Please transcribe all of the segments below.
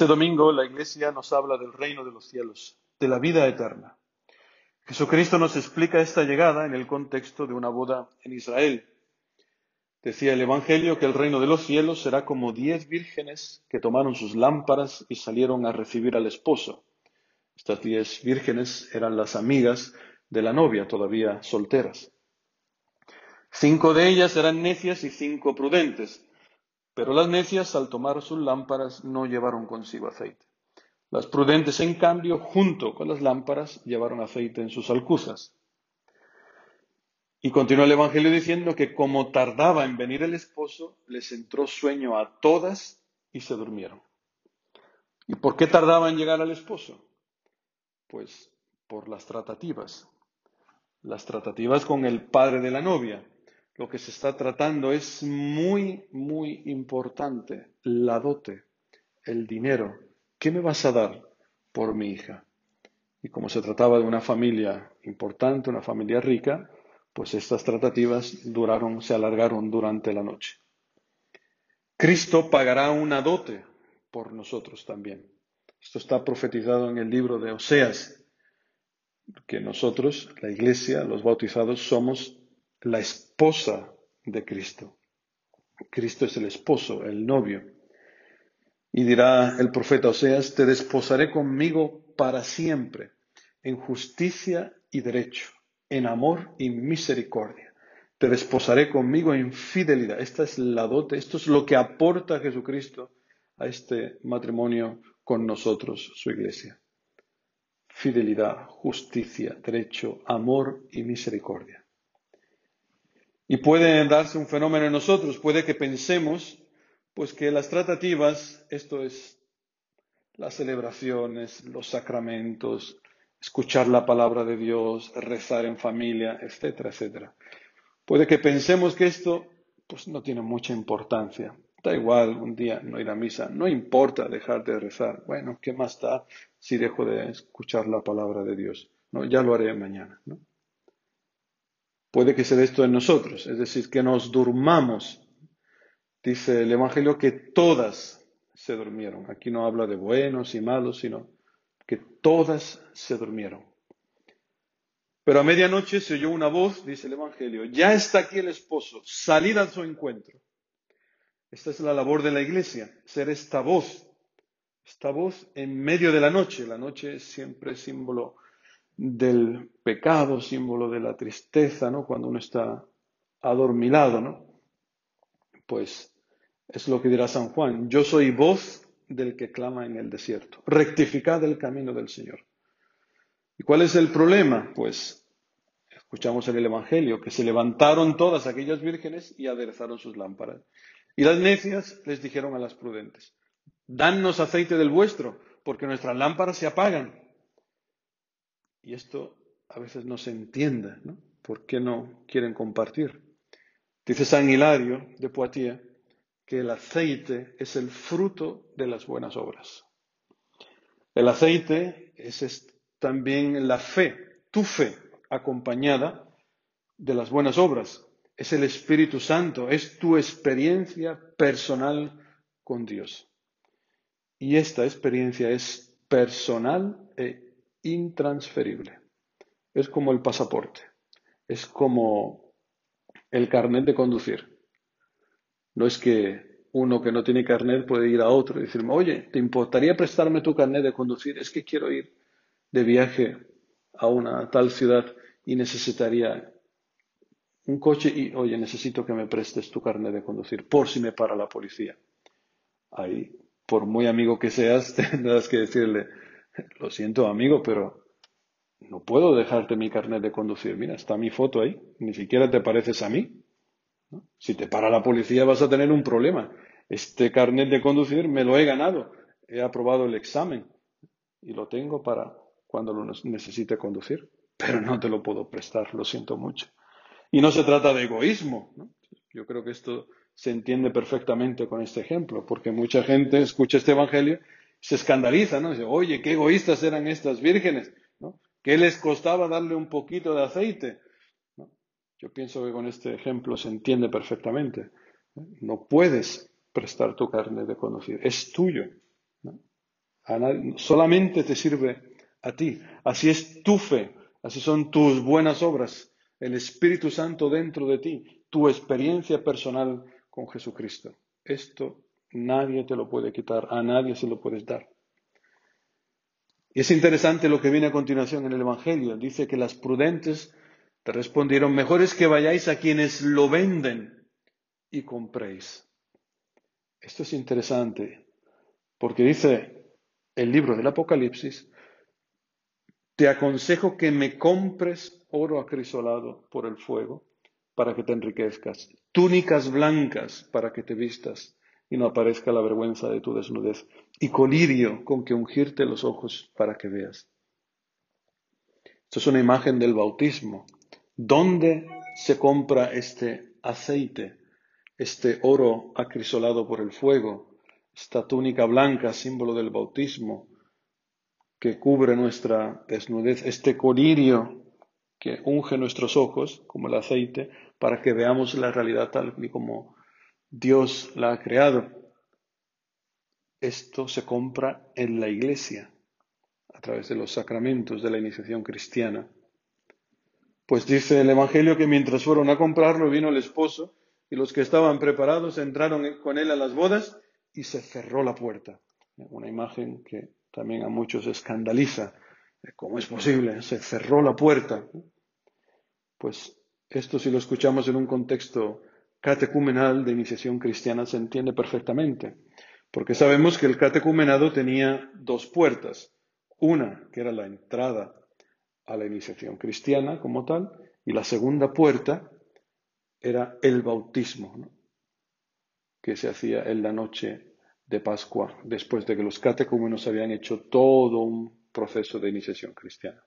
Este domingo la Iglesia nos habla del reino de los cielos, de la vida eterna. Jesucristo nos explica esta llegada en el contexto de una boda en Israel. Decía el Evangelio que el reino de los cielos será como diez vírgenes que tomaron sus lámparas y salieron a recibir al esposo. Estas diez vírgenes eran las amigas de la novia, todavía solteras. Cinco de ellas eran necias y cinco prudentes. Pero las necias, al tomar sus lámparas, no llevaron consigo aceite. Las prudentes, en cambio, junto con las lámparas, llevaron aceite en sus alcuzas. Y continúa el Evangelio diciendo que como tardaba en venir el esposo, les entró sueño a todas y se durmieron. ¿Y por qué tardaba en llegar al esposo? Pues por las tratativas. Las tratativas con el padre de la novia lo que se está tratando es muy, muy importante. La dote, el dinero. ¿Qué me vas a dar por mi hija? Y como se trataba de una familia importante, una familia rica, pues estas tratativas duraron, se alargaron durante la noche. Cristo pagará una dote por nosotros también. Esto está profetizado en el libro de Oseas, que nosotros, la iglesia, los bautizados, somos la esposa de Cristo. Cristo es el esposo, el novio. Y dirá el profeta Oseas, te desposaré conmigo para siempre, en justicia y derecho, en amor y misericordia. Te desposaré conmigo en fidelidad. Esta es la dote, esto es lo que aporta Jesucristo a este matrimonio con nosotros, su iglesia. Fidelidad, justicia, derecho, amor y misericordia. Y puede darse un fenómeno en nosotros, puede que pensemos pues que las tratativas, esto es las celebraciones, los sacramentos, escuchar la palabra de Dios, rezar en familia, etcétera, etcétera. Puede que pensemos que esto pues no tiene mucha importancia. Da igual un día no ir a misa, no importa dejar de rezar. Bueno, ¿qué más da si dejo de escuchar la palabra de Dios? No, ya lo haré mañana, ¿no? Puede que sea esto en nosotros, es decir, que nos durmamos. Dice el Evangelio que todas se durmieron. Aquí no habla de buenos y malos, sino que todas se durmieron. Pero a medianoche se oyó una voz, dice el Evangelio, ya está aquí el esposo, salid a su encuentro. Esta es la labor de la iglesia, ser esta voz, esta voz en medio de la noche. La noche es siempre símbolo del pecado, símbolo de la tristeza, ¿no? Cuando uno está adormilado, ¿no? Pues es lo que dirá San Juan. Yo soy voz del que clama en el desierto. Rectificad el camino del Señor. ¿Y cuál es el problema? Pues escuchamos en el Evangelio que se levantaron todas aquellas vírgenes y aderezaron sus lámparas. Y las necias les dijeron a las prudentes, danos aceite del vuestro, porque nuestras lámparas se apagan. Y esto a veces no se entiende, ¿no? ¿Por qué no quieren compartir? Dice San Hilario de Poitiers que el aceite es el fruto de las buenas obras. El aceite es también la fe, tu fe, acompañada de las buenas obras. Es el Espíritu Santo, es tu experiencia personal con Dios. Y esta experiencia es personal e intransferible. Es como el pasaporte, es como el carnet de conducir. No es que uno que no tiene carnet puede ir a otro y decirme, oye, ¿te importaría prestarme tu carnet de conducir? Es que quiero ir de viaje a una tal ciudad y necesitaría un coche y, oye, necesito que me prestes tu carnet de conducir por si me para la policía. Ahí, por muy amigo que seas, tendrás que decirle, lo siento amigo, pero no puedo dejarte mi carnet de conducir. Mira, está mi foto ahí. Ni siquiera te pareces a mí. Si te para la policía vas a tener un problema. Este carnet de conducir me lo he ganado. He aprobado el examen y lo tengo para cuando lo necesite conducir. Pero no te lo puedo prestar, lo siento mucho. Y no se trata de egoísmo. Yo creo que esto se entiende perfectamente con este ejemplo, porque mucha gente escucha este Evangelio se escandaliza, ¿no? Dice, oye, qué egoístas eran estas vírgenes, ¿no? ¿Qué les costaba darle un poquito de aceite? Yo pienso que con este ejemplo se entiende perfectamente. No puedes prestar tu carne de conducir, es tuyo. solamente te sirve a ti. Así es tu fe, así son tus buenas obras, el Espíritu Santo dentro de ti, tu experiencia personal con Jesucristo. Esto nadie te lo puede quitar, a nadie se lo puedes dar. Y es interesante lo que viene a continuación en el Evangelio. Dice que las prudentes te respondieron, mejor es que vayáis a quienes lo venden y compréis. Esto es interesante, porque dice el libro del Apocalipsis, te aconsejo que me compres oro acrisolado por el fuego para que te enriquezcas, túnicas blancas para que te vistas y no aparezca la vergüenza de tu desnudez, y colirio con que ungirte los ojos para que veas. Esto es una imagen del bautismo. ¿Dónde se compra este aceite, este oro acrisolado por el fuego, esta túnica blanca, símbolo del bautismo, que cubre nuestra desnudez, este colirio que unge nuestros ojos, como el aceite, para que veamos la realidad tal y como Dios la ha creado. Esto se compra en la iglesia a través de los sacramentos de la iniciación cristiana. Pues dice el Evangelio que mientras fueron a comprarlo vino el esposo y los que estaban preparados entraron con él a las bodas y se cerró la puerta. Una imagen que también a muchos escandaliza. ¿Cómo es posible? Se cerró la puerta. Pues esto si lo escuchamos en un contexto catecumenal de iniciación cristiana se entiende perfectamente, porque sabemos que el catecumenado tenía dos puertas, una que era la entrada a la iniciación cristiana como tal, y la segunda puerta era el bautismo, que se hacía en la noche de Pascua, después de que los catecúmenos habían hecho todo un proceso de iniciación cristiana.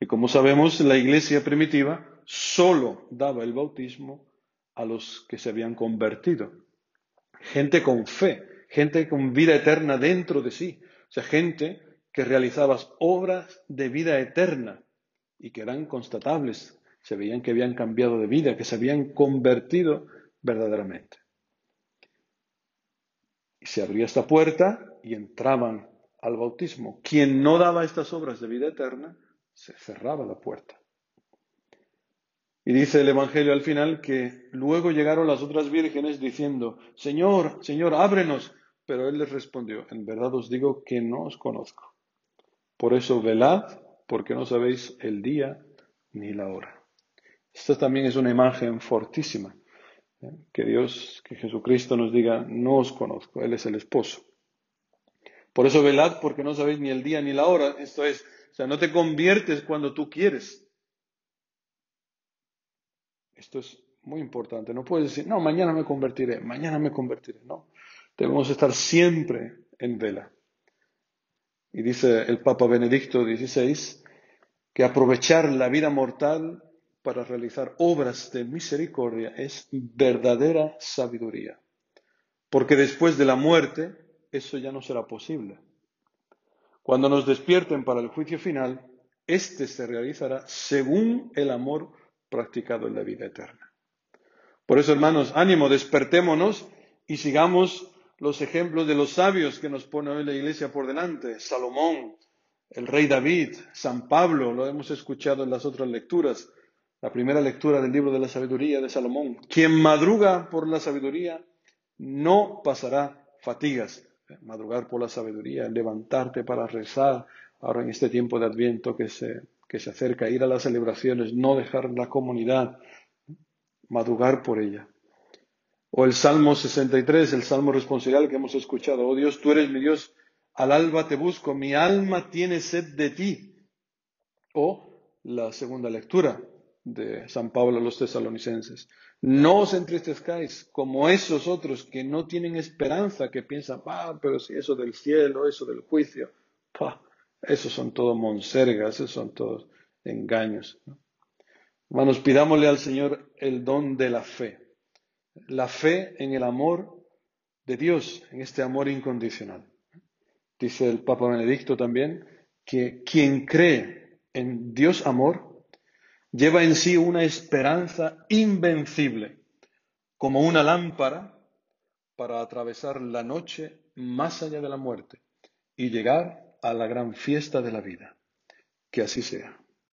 Y como sabemos, la iglesia primitiva solo daba el bautismo a los que se habían convertido. Gente con fe, gente con vida eterna dentro de sí. O sea, gente que realizaba obras de vida eterna y que eran constatables. Se veían que habían cambiado de vida, que se habían convertido verdaderamente. Y se abría esta puerta y entraban al bautismo. Quien no daba estas obras de vida eterna, se cerraba la puerta. Y dice el Evangelio al final que luego llegaron las otras vírgenes diciendo, Señor, Señor, ábrenos. Pero él les respondió, en verdad os digo que no os conozco. Por eso velad, porque no sabéis el día ni la hora. Esta también es una imagen fortísima. ¿eh? Que Dios, que Jesucristo nos diga, no os conozco, Él es el esposo. Por eso velad, porque no sabéis ni el día ni la hora. Esto es, o sea, no te conviertes cuando tú quieres. Esto es muy importante. No puedes decir, no, mañana me convertiré, mañana me convertiré. No, debemos estar siempre en vela. Y dice el Papa Benedicto XVI que aprovechar la vida mortal para realizar obras de misericordia es verdadera sabiduría. Porque después de la muerte eso ya no será posible. Cuando nos despierten para el juicio final, éste se realizará según el amor practicado en la vida eterna. Por eso, hermanos, ánimo, despertémonos y sigamos los ejemplos de los sabios que nos pone hoy la iglesia por delante. Salomón, el rey David, San Pablo, lo hemos escuchado en las otras lecturas. La primera lectura del libro de la sabiduría de Salomón. Quien madruga por la sabiduría no pasará fatigas. Madrugar por la sabiduría, levantarte para rezar, ahora en este tiempo de Adviento que se que se acerca, ir a las celebraciones, no dejar la comunidad, madrugar por ella. O el Salmo 63, el Salmo responsorial que hemos escuchado. Oh Dios, tú eres mi Dios, al alba te busco, mi alma tiene sed de ti. O la segunda lectura de San Pablo a los tesalonicenses. No os entristezcáis como esos otros que no tienen esperanza, que piensan, ah, pero si eso del cielo, eso del juicio. Esos son todos monsergas, esos son todos engaños. Hermanos, pidámosle al Señor el don de la fe. La fe en el amor de Dios, en este amor incondicional. Dice el Papa Benedicto también que quien cree en Dios amor lleva en sí una esperanza invencible, como una lámpara para atravesar la noche más allá de la muerte y llegar a la gran fiesta de la vida. Que así sea.